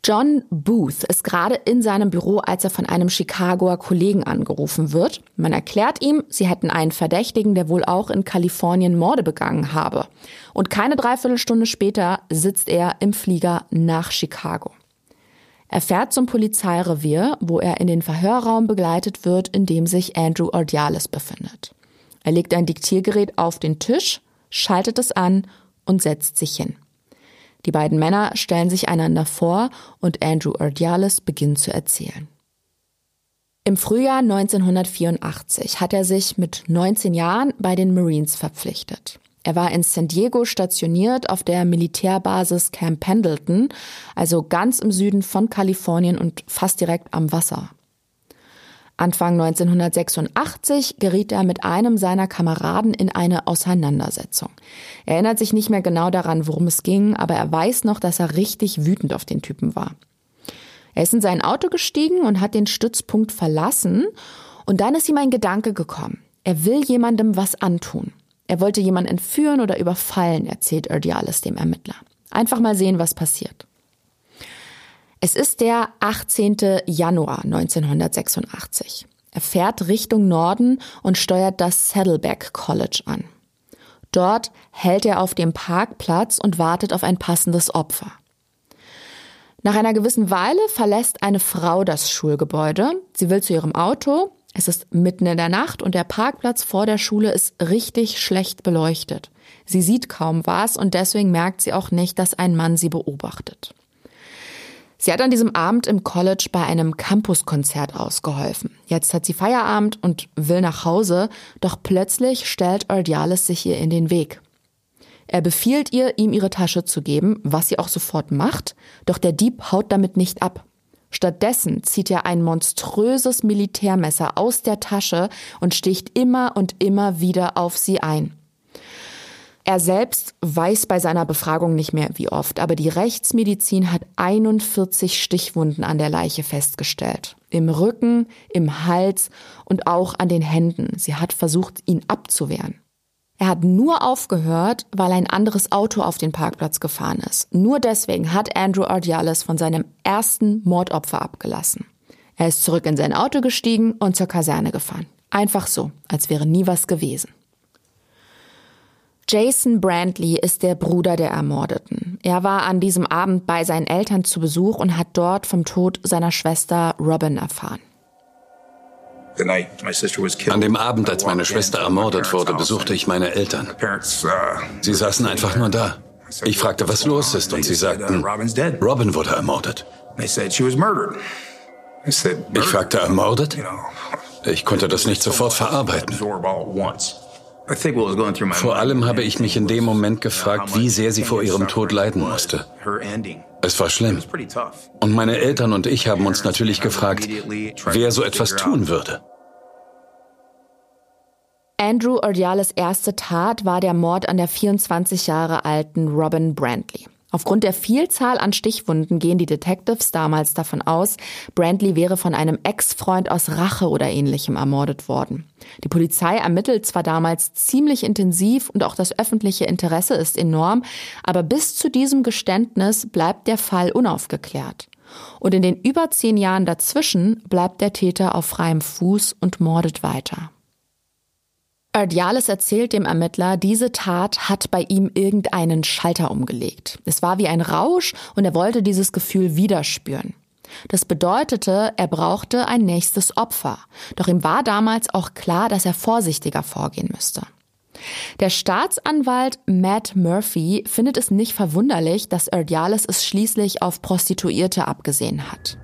Speaker 9: John Booth ist gerade in seinem Büro, als er von einem Chicagoer Kollegen angerufen wird. Man erklärt ihm, sie hätten einen Verdächtigen, der wohl auch in Kalifornien Morde begangen habe. Und keine Dreiviertelstunde später sitzt er im Flieger nach Chicago. Er fährt zum Polizeirevier, wo er in den Verhörraum begleitet wird, in dem sich Andrew Ordiales befindet. Er legt ein Diktiergerät auf den Tisch, schaltet es an und setzt sich hin. Die beiden Männer stellen sich einander vor und Andrew Erdiales beginnt zu erzählen. Im Frühjahr 1984 hat er sich mit 19 Jahren bei den Marines verpflichtet. Er war in San Diego stationiert auf der Militärbasis Camp Pendleton, also ganz im Süden von Kalifornien und fast direkt am Wasser. Anfang 1986 geriet er mit einem seiner Kameraden in eine Auseinandersetzung. Er erinnert sich nicht mehr genau daran, worum es ging, aber er weiß noch, dass er richtig wütend auf den Typen war. Er ist in sein Auto gestiegen und hat den Stützpunkt verlassen und dann ist ihm ein Gedanke gekommen. Er will jemandem was antun. Er wollte jemanden entführen oder überfallen, erzählt Erdialis dem Ermittler. Einfach mal sehen, was passiert. Es ist der 18. Januar 1986. Er fährt Richtung Norden und steuert das Saddleback College an. Dort hält er auf dem Parkplatz und wartet auf ein passendes Opfer. Nach einer gewissen Weile verlässt eine Frau das Schulgebäude. Sie will zu ihrem Auto. Es ist mitten in der Nacht und der Parkplatz vor der Schule ist richtig schlecht beleuchtet. Sie sieht kaum was und deswegen merkt sie auch nicht, dass ein Mann sie beobachtet. Sie hat an diesem Abend im College bei einem Campuskonzert ausgeholfen. Jetzt hat sie Feierabend und will nach Hause, doch plötzlich stellt Ordiales sich ihr in den Weg. Er befiehlt ihr, ihm ihre Tasche zu geben, was sie auch sofort macht, doch der Dieb haut damit nicht ab. Stattdessen zieht er ein monströses Militärmesser aus der Tasche und sticht immer und immer wieder auf sie ein. Er selbst weiß bei seiner Befragung nicht mehr wie oft, aber die Rechtsmedizin hat 41 Stichwunden an der Leiche festgestellt. Im Rücken, im Hals und auch an den Händen. Sie hat versucht, ihn abzuwehren. Er hat nur aufgehört, weil ein anderes Auto auf den Parkplatz gefahren ist. Nur deswegen hat Andrew Ardiales von seinem ersten Mordopfer abgelassen. Er ist zurück in sein Auto gestiegen und zur Kaserne gefahren. Einfach so, als wäre nie was gewesen. Jason Brantley ist der Bruder der Ermordeten. Er war an diesem Abend bei seinen Eltern zu Besuch und hat dort vom Tod seiner Schwester Robin erfahren.
Speaker 12: An dem Abend, als meine Schwester ermordet wurde, besuchte ich meine Eltern. Sie saßen einfach nur da. Ich fragte, was los ist, und sie sagten, Robin wurde ermordet. Ich fragte, ermordet? Ich konnte das nicht sofort verarbeiten. Vor allem habe ich mich in dem Moment gefragt, wie sehr sie vor ihrem Tod leiden musste. Es war schlimm. Und meine Eltern und ich haben uns natürlich gefragt, wer so etwas tun würde.
Speaker 9: Andrew Ordiales erste Tat war der Mord an der 24 Jahre alten Robin Brantley. Aufgrund der Vielzahl an Stichwunden gehen die Detectives damals davon aus, Brantley wäre von einem Ex-Freund aus Rache oder ähnlichem ermordet worden. Die Polizei ermittelt zwar damals ziemlich intensiv und auch das öffentliche Interesse ist enorm, aber bis zu diesem Geständnis bleibt der Fall unaufgeklärt. Und in den über zehn Jahren dazwischen bleibt der Täter auf freiem Fuß und mordet weiter. Erdiales erzählt dem Ermittler, diese Tat hat bei ihm irgendeinen Schalter umgelegt. Es war wie ein Rausch und er wollte dieses Gefühl wieder spüren. Das bedeutete, er brauchte ein nächstes Opfer. Doch ihm war damals auch klar, dass er vorsichtiger vorgehen müsste. Der Staatsanwalt Matt Murphy findet es nicht verwunderlich, dass Erdiales es schließlich auf Prostituierte abgesehen hat.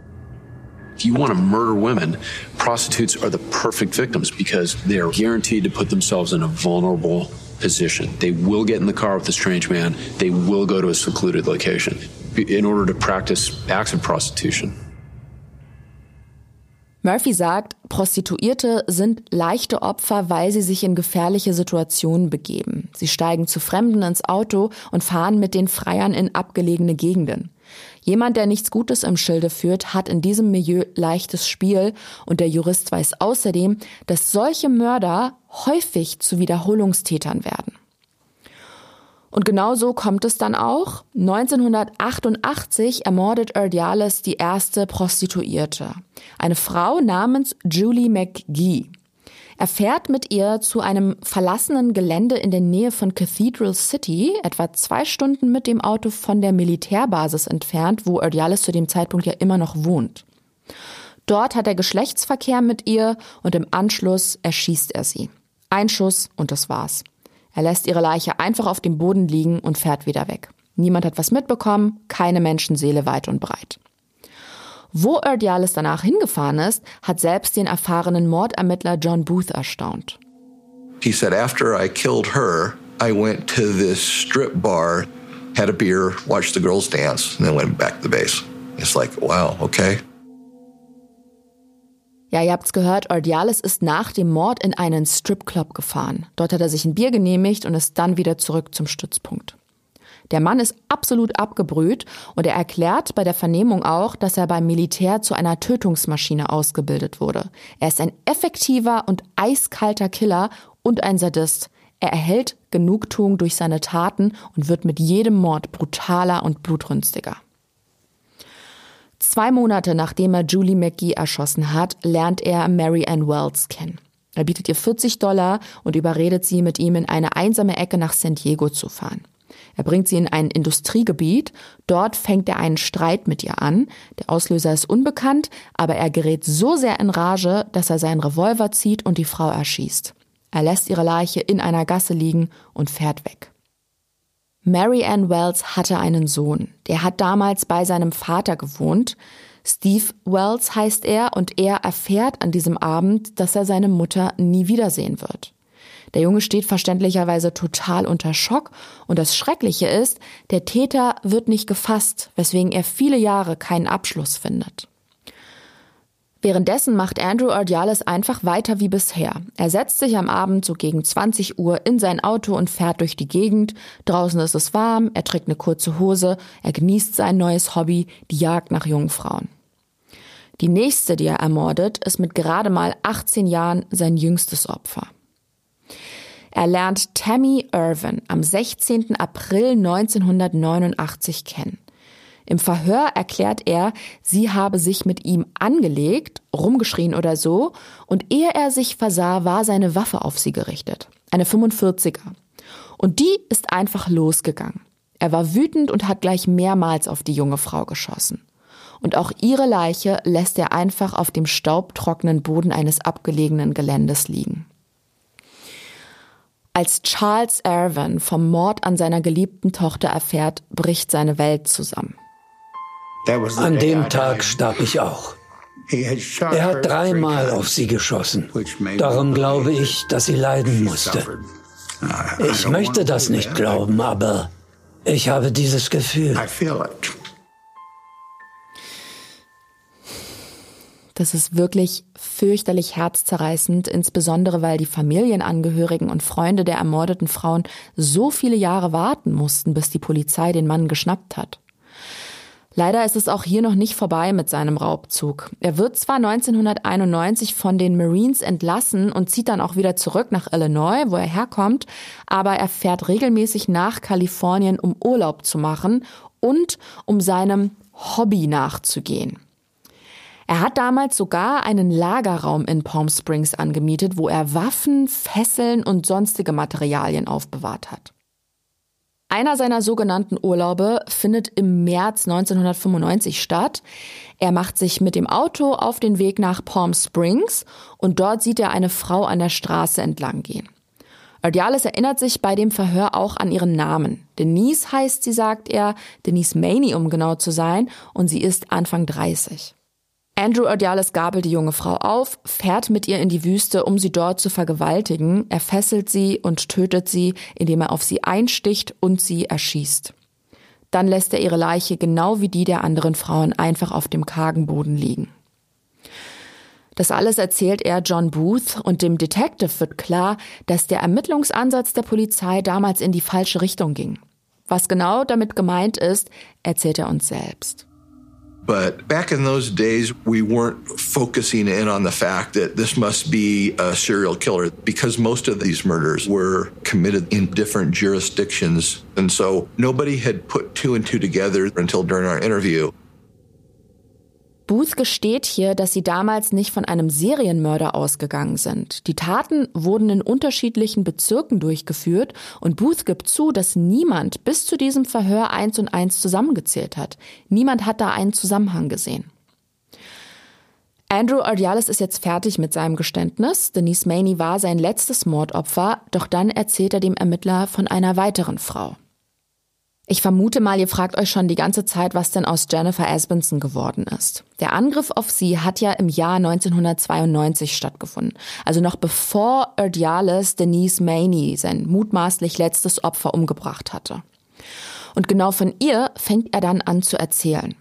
Speaker 7: If you want to murder women, prostitutes are the perfect victims because they are guaranteed to put themselves in a vulnerable position. They will get in the car with a strange man. They will go to a secluded location in order to practice acts of prostitution.
Speaker 9: Murphy sagt, Prostituierte sind leichte Opfer, weil sie sich in gefährliche Situationen begeben. Sie steigen zu Fremden ins Auto und fahren mit den Freiern in abgelegene Gegenden. Jemand, der nichts Gutes im Schilde führt, hat in diesem Milieu leichtes Spiel und der Jurist weiß außerdem, dass solche Mörder häufig zu Wiederholungstätern werden. Und genau so kommt es dann auch. 1988 ermordet Erdiales die erste Prostituierte. Eine Frau namens Julie McGee. Er fährt mit ihr zu einem verlassenen Gelände in der Nähe von Cathedral City, etwa zwei Stunden mit dem Auto von der Militärbasis entfernt, wo Erdiales zu dem Zeitpunkt ja immer noch wohnt. Dort hat er Geschlechtsverkehr mit ihr und im Anschluss erschießt er sie. Ein Schuss und das war's. Er lässt ihre Leiche einfach auf dem Boden liegen und fährt wieder weg. Niemand hat was mitbekommen, keine Menschenseele weit und breit. Wo Erdiales danach hingefahren ist, hat selbst den erfahrenen Mordermittler John Booth erstaunt.
Speaker 3: He said, after I killed her, I went to this strip bar, had a beer, watched the girls dance, and then went back to the base. It's like, wow, okay.
Speaker 9: Ja, ihr habt's gehört, Ordiales ist nach dem Mord in einen Stripclub gefahren. Dort hat er sich ein Bier genehmigt und ist dann wieder zurück zum Stützpunkt. Der Mann ist absolut abgebrüht und er erklärt bei der Vernehmung auch, dass er beim Militär zu einer Tötungsmaschine ausgebildet wurde. Er ist ein effektiver und eiskalter Killer und ein Sadist. Er erhält Genugtuung durch seine Taten und wird mit jedem Mord brutaler und blutrünstiger. Zwei Monate nachdem er Julie McGee erschossen hat, lernt er Mary Ann Wells kennen. Er bietet ihr 40 Dollar und überredet sie, mit ihm in eine einsame Ecke nach San Diego zu fahren. Er bringt sie in ein Industriegebiet. Dort fängt er einen Streit mit ihr an. Der Auslöser ist unbekannt, aber er gerät so sehr in Rage, dass er seinen Revolver zieht und die Frau erschießt. Er lässt ihre Leiche in einer Gasse liegen und fährt weg. Mary Ann Wells hatte einen Sohn. Der hat damals bei seinem Vater gewohnt. Steve Wells heißt er und er erfährt an diesem Abend, dass er seine Mutter nie wiedersehen wird. Der Junge steht verständlicherweise total unter Schock und das Schreckliche ist, der Täter wird nicht gefasst, weswegen er viele Jahre keinen Abschluss findet. Währenddessen macht Andrew Ordiales einfach weiter wie bisher. Er setzt sich am Abend so gegen 20 Uhr in sein Auto und fährt durch die Gegend. Draußen ist es warm, er trägt eine kurze Hose, er genießt sein neues Hobby, die Jagd nach jungen Frauen. Die nächste, die er ermordet, ist mit gerade mal 18 Jahren sein jüngstes Opfer. Er lernt Tammy Irvin am 16. April 1989 kennen. Im Verhör erklärt er, sie habe sich mit ihm angelegt, rumgeschrien oder so, und ehe er sich versah, war seine Waffe auf sie gerichtet. Eine 45er. Und die ist einfach losgegangen. Er war wütend und hat gleich mehrmals auf die junge Frau geschossen. Und auch ihre Leiche lässt er einfach auf dem staubtrockenen Boden eines abgelegenen Geländes liegen. Als Charles Irvin vom Mord an seiner geliebten Tochter erfährt, bricht seine Welt zusammen.
Speaker 6: An dem Tag starb ich auch. Er hat dreimal auf sie geschossen. Darum glaube ich, dass sie leiden musste. Ich möchte das nicht glauben, aber ich habe dieses Gefühl.
Speaker 9: Das ist wirklich fürchterlich herzzerreißend, insbesondere weil die Familienangehörigen und Freunde der ermordeten Frauen so viele Jahre warten mussten, bis die Polizei den Mann geschnappt hat. Leider ist es auch hier noch nicht vorbei mit seinem Raubzug. Er wird zwar 1991 von den Marines entlassen und zieht dann auch wieder zurück nach Illinois, wo er herkommt, aber er fährt regelmäßig nach Kalifornien, um Urlaub zu machen und um seinem Hobby nachzugehen. Er hat damals sogar einen Lagerraum in Palm Springs angemietet, wo er Waffen, Fesseln und sonstige Materialien aufbewahrt hat. Einer seiner sogenannten Urlaube findet im März 1995 statt. Er macht sich mit dem Auto auf den Weg nach Palm Springs und dort sieht er eine Frau an der Straße entlang gehen. Ordiales erinnert sich bei dem Verhör auch an ihren Namen. Denise heißt sie, sagt er, Denise Maney, um genau zu sein, und sie ist Anfang 30. Andrew Ordiales gabelt die junge Frau auf, fährt mit ihr in die Wüste, um sie dort zu vergewaltigen. Er fesselt sie und tötet sie, indem er auf sie einsticht und sie erschießt. Dann lässt er ihre Leiche genau wie die der anderen Frauen einfach auf dem kargen Boden liegen. Das alles erzählt er John Booth und dem Detective wird klar, dass der Ermittlungsansatz der Polizei damals in die falsche Richtung ging. Was genau damit gemeint ist, erzählt er uns selbst.
Speaker 3: But back in those days, we weren't focusing in on the fact that this must be a serial killer because most of these murders were committed in different jurisdictions. And so nobody had put two and two together until during our interview.
Speaker 9: Booth gesteht hier, dass sie damals nicht von einem Serienmörder ausgegangen sind. Die Taten wurden in unterschiedlichen Bezirken durchgeführt und Booth gibt zu, dass niemand bis zu diesem Verhör eins und eins zusammengezählt hat. Niemand hat da einen Zusammenhang gesehen. Andrew Ordiales ist jetzt fertig mit seinem Geständnis. Denise Maney war sein letztes Mordopfer, doch dann erzählt er dem Ermittler von einer weiteren Frau. Ich vermute mal, ihr fragt euch schon die ganze Zeit, was denn aus Jennifer Asbenson geworden ist. Der Angriff auf sie hat ja im Jahr 1992 stattgefunden. Also noch bevor Erdiales Denise Maney sein mutmaßlich letztes Opfer umgebracht hatte. Und genau von ihr fängt er dann an zu erzählen.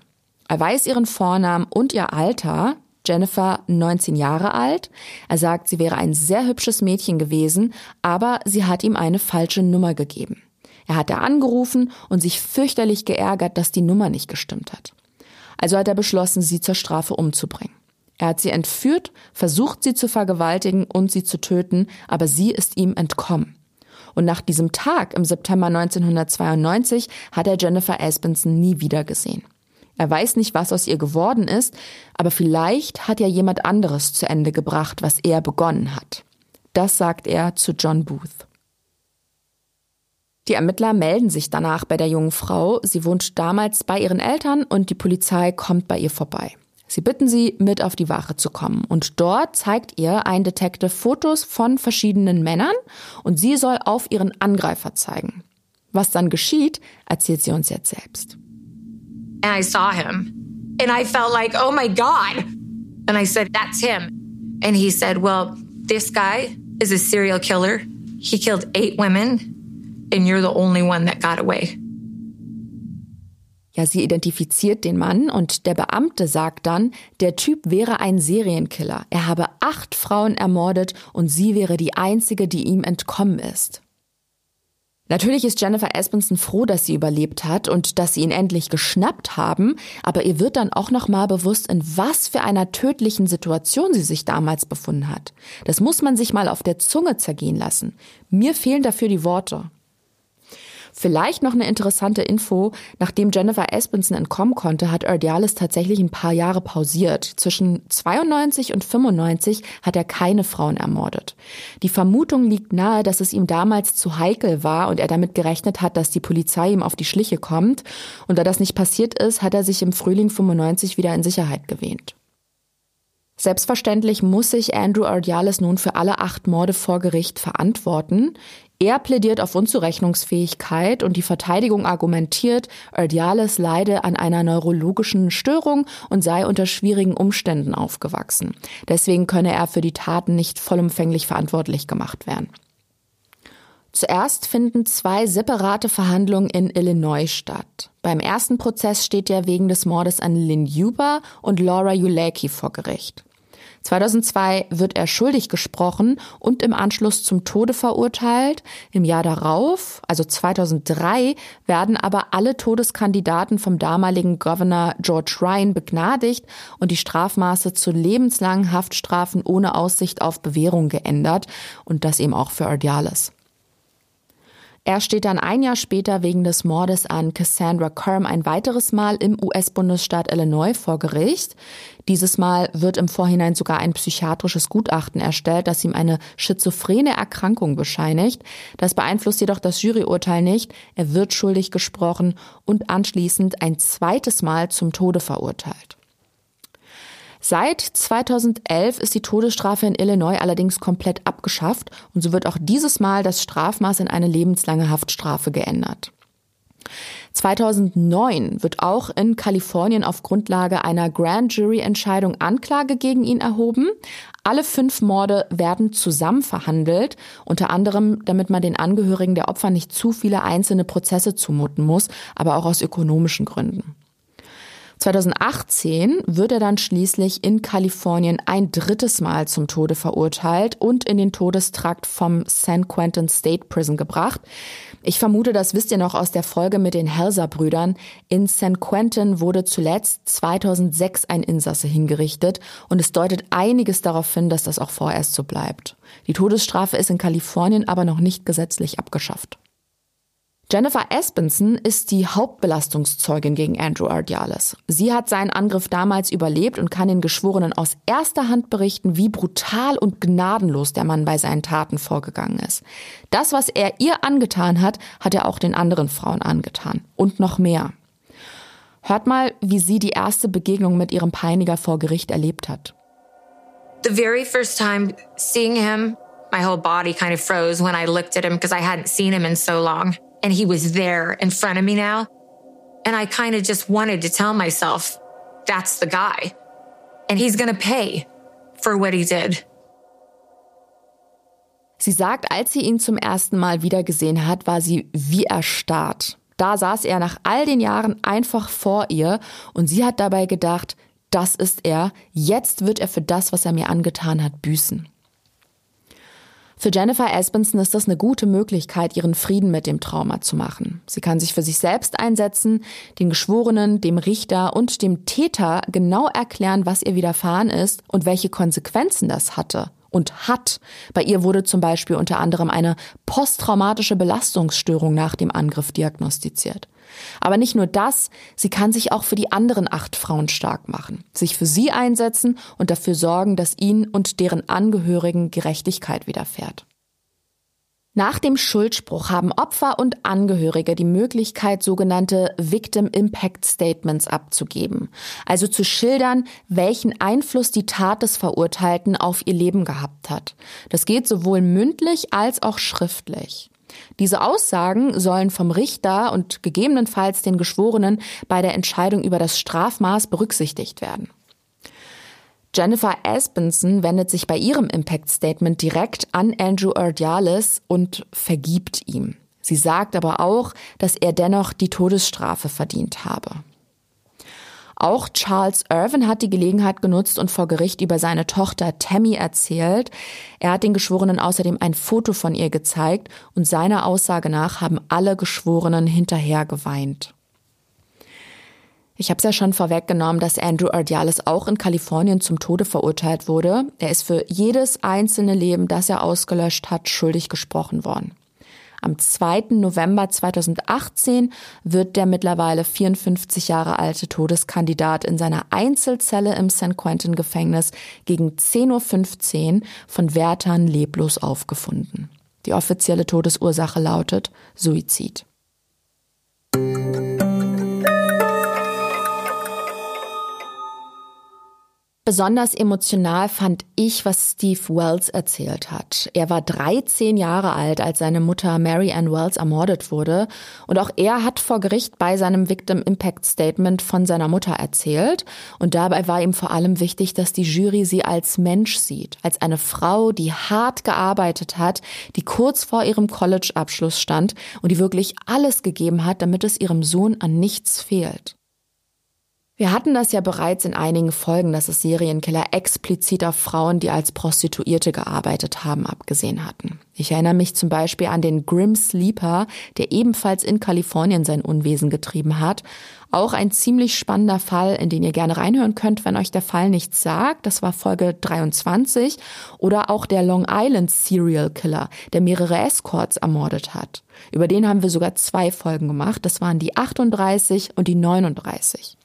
Speaker 9: Er weiß ihren Vornamen und ihr Alter. Jennifer 19 Jahre alt. Er sagt, sie wäre ein sehr hübsches Mädchen gewesen, aber sie hat ihm eine falsche Nummer gegeben. Er hat da angerufen und sich fürchterlich geärgert, dass die Nummer nicht gestimmt hat. Also hat er beschlossen, sie zur Strafe umzubringen. Er hat sie entführt, versucht sie zu vergewaltigen und sie zu töten, aber sie ist ihm entkommen. Und nach diesem Tag im September 1992 hat er Jennifer Aspenson nie wieder gesehen. Er weiß nicht, was aus ihr geworden ist, aber vielleicht hat ja jemand anderes zu Ende gebracht, was er begonnen hat. Das sagt er zu John Booth. Die Ermittler melden sich danach bei der jungen Frau. Sie wohnt damals bei ihren Eltern und die Polizei kommt bei ihr vorbei. Sie bitten sie, mit auf die Wache zu kommen. Und dort zeigt ihr ein Detective Fotos von verschiedenen Männern und sie soll auf ihren Angreifer zeigen. Was dann geschieht, erzählt sie uns jetzt selbst.
Speaker 8: And I saw him and I felt like, oh my God. And I said, that's him. And he said, well, this guy is a serial killer. He killed eight women and you're the only one that got away.
Speaker 9: Ja, sie identifiziert den Mann und der Beamte sagt dann, der Typ wäre ein Serienkiller. Er habe acht Frauen ermordet und sie wäre die einzige, die ihm entkommen ist. Natürlich ist Jennifer Aspenson froh, dass sie überlebt hat und dass sie ihn endlich geschnappt haben, aber ihr wird dann auch noch mal bewusst, in was für einer tödlichen Situation sie sich damals befunden hat. Das muss man sich mal auf der Zunge zergehen lassen. Mir fehlen dafür die Worte. Vielleicht noch eine interessante Info. Nachdem Jennifer Aspenson entkommen konnte, hat Erdialis tatsächlich ein paar Jahre pausiert. Zwischen 92 und 95 hat er keine Frauen ermordet. Die Vermutung liegt nahe, dass es ihm damals zu heikel war und er damit gerechnet hat, dass die Polizei ihm auf die Schliche kommt. Und da das nicht passiert ist, hat er sich im Frühling 95 wieder in Sicherheit gewähnt. Selbstverständlich muss sich Andrew Ardialis nun für alle acht Morde vor Gericht verantworten. Er plädiert auf Unzurechnungsfähigkeit und die Verteidigung argumentiert, Erdiales leide an einer neurologischen Störung und sei unter schwierigen Umständen aufgewachsen. Deswegen könne er für die Taten nicht vollumfänglich verantwortlich gemacht werden. Zuerst finden zwei separate Verhandlungen in Illinois statt. Beim ersten Prozess steht er wegen des Mordes an Lynn Huber und Laura Ulaki vor Gericht. 2002 wird er schuldig gesprochen und im Anschluss zum Tode verurteilt. Im Jahr darauf, also 2003, werden aber alle Todeskandidaten vom damaligen Governor George Ryan begnadigt und die Strafmaße zu lebenslangen Haftstrafen ohne Aussicht auf Bewährung geändert und das eben auch für Ordiales. Er steht dann ein Jahr später wegen des Mordes an Cassandra Kerm ein weiteres Mal im US-Bundesstaat Illinois vor Gericht. Dieses Mal wird im Vorhinein sogar ein psychiatrisches Gutachten erstellt, das ihm eine schizophrene Erkrankung bescheinigt. Das beeinflusst jedoch das Juryurteil nicht. Er wird schuldig gesprochen und anschließend ein zweites Mal zum Tode verurteilt. Seit 2011 ist die Todesstrafe in Illinois allerdings komplett abgeschafft und so wird auch dieses Mal das Strafmaß in eine lebenslange Haftstrafe geändert. 2009 wird auch in Kalifornien auf Grundlage einer Grand Jury Entscheidung Anklage gegen ihn erhoben. Alle fünf Morde werden zusammen verhandelt, unter anderem, damit man den Angehörigen der Opfer nicht zu viele einzelne Prozesse zumuten muss, aber auch aus ökonomischen Gründen. 2018 wird er dann schließlich in Kalifornien ein drittes Mal zum Tode verurteilt und in den Todestrakt vom San Quentin State Prison gebracht. Ich vermute, das wisst ihr noch aus der Folge mit den Helser-Brüdern. In San Quentin wurde zuletzt 2006 ein Insasse hingerichtet und es deutet einiges darauf hin, dass das auch vorerst so bleibt. Die Todesstrafe ist in Kalifornien aber noch nicht gesetzlich abgeschafft. Jennifer Aspenson ist die Hauptbelastungszeugin gegen Andrew Ardiales. Sie hat seinen Angriff damals überlebt und kann den Geschworenen aus erster Hand berichten, wie brutal und gnadenlos der Mann bei seinen Taten vorgegangen ist. Das, was er ihr angetan hat, hat er auch den anderen Frauen angetan. Und noch mehr. Hört mal, wie sie die erste Begegnung mit ihrem Peiniger vor Gericht erlebt hat.
Speaker 8: The very first time seeing him, my whole body kind of froze when I looked at him because I hadn't seen him in so long. And he was there in front of me now. And I kind of just wanted to tell myself, that's the guy. And he's going to pay for what he did.
Speaker 9: Sie sagt, als sie ihn zum ersten Mal wiedergesehen hat, war sie wie erstarrt. Da saß er nach all den Jahren einfach vor ihr und sie hat dabei gedacht, das ist er, jetzt wird er für das, was er mir angetan hat, büßen. Für Jennifer Aspenson ist das eine gute Möglichkeit, ihren Frieden mit dem Trauma zu machen. Sie kann sich für sich selbst einsetzen, den Geschworenen, dem Richter und dem Täter genau erklären, was ihr widerfahren ist und welche Konsequenzen das hatte und hat. Bei ihr wurde zum Beispiel unter anderem eine posttraumatische Belastungsstörung nach dem Angriff diagnostiziert. Aber nicht nur das, sie kann sich auch für die anderen acht Frauen stark machen, sich für sie einsetzen und dafür sorgen, dass ihnen und deren Angehörigen Gerechtigkeit widerfährt. Nach dem Schuldspruch haben Opfer und Angehörige die Möglichkeit, sogenannte Victim Impact Statements abzugeben, also zu schildern, welchen Einfluss die Tat des Verurteilten auf ihr Leben gehabt hat. Das geht sowohl mündlich als auch schriftlich. Diese Aussagen sollen vom Richter und gegebenenfalls den Geschworenen bei der Entscheidung über das Strafmaß berücksichtigt werden. Jennifer Aspenson wendet sich bei ihrem Impact Statement direkt an Andrew Erdialis und vergibt ihm. Sie sagt aber auch, dass er dennoch die Todesstrafe verdient habe. Auch Charles Irvin hat die Gelegenheit genutzt und vor Gericht über seine Tochter Tammy erzählt. Er hat den Geschworenen außerdem ein Foto von ihr gezeigt und seiner Aussage nach haben alle Geschworenen hinterher geweint. Ich habe es ja schon vorweggenommen, dass Andrew Ardiales auch in Kalifornien zum Tode verurteilt wurde. Er ist für jedes einzelne Leben, das er ausgelöscht hat, schuldig gesprochen worden. Am 2. November 2018 wird der mittlerweile 54 Jahre alte Todeskandidat in seiner Einzelzelle im San Quentin Gefängnis gegen 10.15 Uhr von Wärtern leblos aufgefunden. Die offizielle Todesursache lautet Suizid. Besonders emotional fand ich, was Steve Wells erzählt hat. Er war 13 Jahre alt, als seine Mutter Mary Ann Wells ermordet wurde. Und auch er hat vor Gericht bei seinem Victim Impact Statement von seiner Mutter erzählt. Und dabei war ihm vor allem wichtig, dass die Jury sie als Mensch sieht. Als eine Frau, die hart gearbeitet hat, die kurz vor ihrem College-Abschluss stand und die wirklich alles gegeben hat, damit es ihrem Sohn an nichts fehlt. Wir hatten das ja bereits in einigen Folgen, dass es Serienkiller explizit auf Frauen, die als Prostituierte gearbeitet haben, abgesehen hatten. Ich erinnere mich zum Beispiel an den Grim Sleeper, der ebenfalls in Kalifornien sein Unwesen getrieben hat. Auch ein ziemlich spannender Fall, in den ihr gerne reinhören könnt, wenn euch der Fall nichts sagt. Das war Folge 23. Oder auch der Long Island Serial Killer, der mehrere Escorts ermordet hat. Über den haben wir sogar zwei Folgen gemacht. Das waren die 38 und die 39.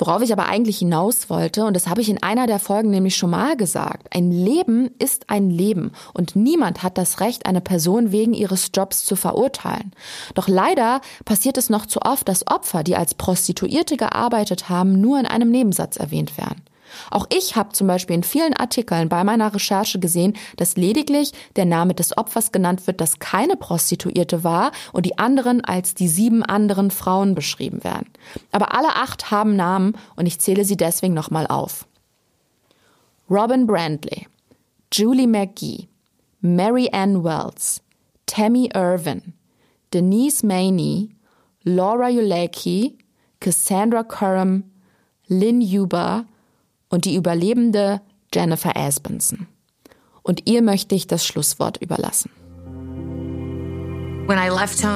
Speaker 9: Worauf ich aber eigentlich hinaus wollte, und das habe ich in einer der Folgen nämlich schon mal gesagt, ein Leben ist ein Leben und niemand hat das Recht, eine Person wegen ihres Jobs zu verurteilen. Doch leider passiert es noch zu oft, dass Opfer, die als Prostituierte gearbeitet haben, nur in einem Nebensatz erwähnt werden. Auch ich habe zum Beispiel in vielen Artikeln bei meiner Recherche gesehen, dass lediglich der Name des Opfers genannt wird, das keine Prostituierte war und die anderen als die sieben anderen Frauen beschrieben werden. Aber alle acht haben Namen und ich zähle sie deswegen nochmal auf. Robin Brandley, Julie McGee, Mary Ann Wells, Tammy Irvin, Denise Maney, Laura Ulecki, Cassandra Curran, Lynn Huber, und die Überlebende Jennifer Asbenson. Und ihr möchte ich das Schlusswort überlassen.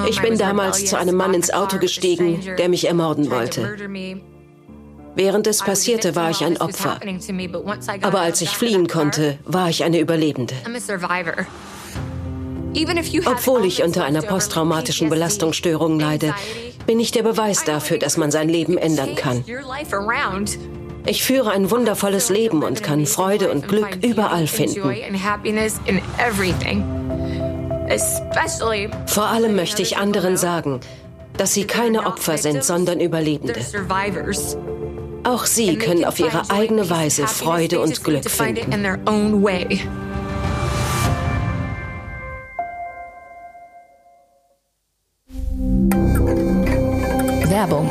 Speaker 13: Ich bin damals zu einem Mann ins Auto gestiegen, der mich ermorden wollte. Während es passierte, war ich ein Opfer. Aber als ich fliehen konnte, war ich eine Überlebende. Obwohl ich unter einer posttraumatischen Belastungsstörung leide, bin ich der Beweis dafür, dass man sein Leben ändern kann. Ich führe ein wundervolles Leben und kann Freude und Glück überall finden. Vor allem möchte ich anderen sagen, dass sie keine Opfer sind, sondern Überlebende. Auch sie können auf ihre eigene Weise Freude und Glück finden.
Speaker 9: Werbung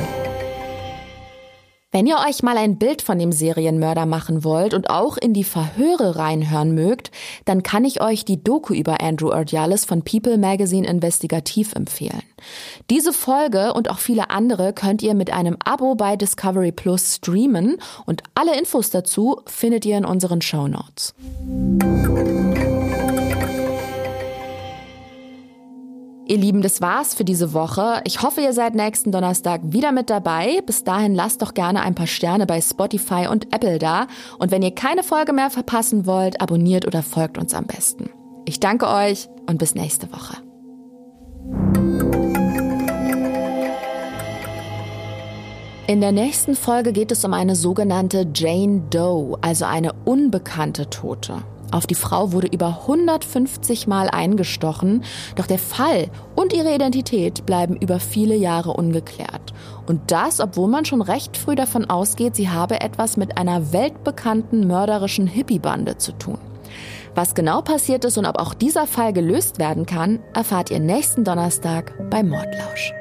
Speaker 9: wenn ihr euch mal ein Bild von dem Serienmörder machen wollt und auch in die Verhöre reinhören mögt, dann kann ich euch die Doku über Andrew Urdiales von People Magazine Investigativ empfehlen. Diese Folge und auch viele andere könnt ihr mit einem Abo bei Discovery Plus streamen und alle Infos dazu findet ihr in unseren Show Notes. Ihr Lieben, das war's für diese Woche. Ich hoffe, ihr seid nächsten Donnerstag wieder mit dabei. Bis dahin lasst doch gerne ein paar Sterne bei Spotify und Apple da. Und wenn ihr keine Folge mehr verpassen wollt, abonniert oder folgt uns am besten. Ich danke euch und bis nächste Woche. In der nächsten Folge geht es um eine sogenannte Jane Doe, also eine unbekannte Tote. Auf die Frau wurde über 150 Mal eingestochen, doch der Fall und ihre Identität bleiben über viele Jahre ungeklärt. Und das, obwohl man schon recht früh davon ausgeht, sie habe etwas mit einer weltbekannten mörderischen Hippie-Bande zu tun. Was genau passiert ist und ob auch dieser Fall gelöst werden kann, erfahrt ihr nächsten Donnerstag bei Mordlausch.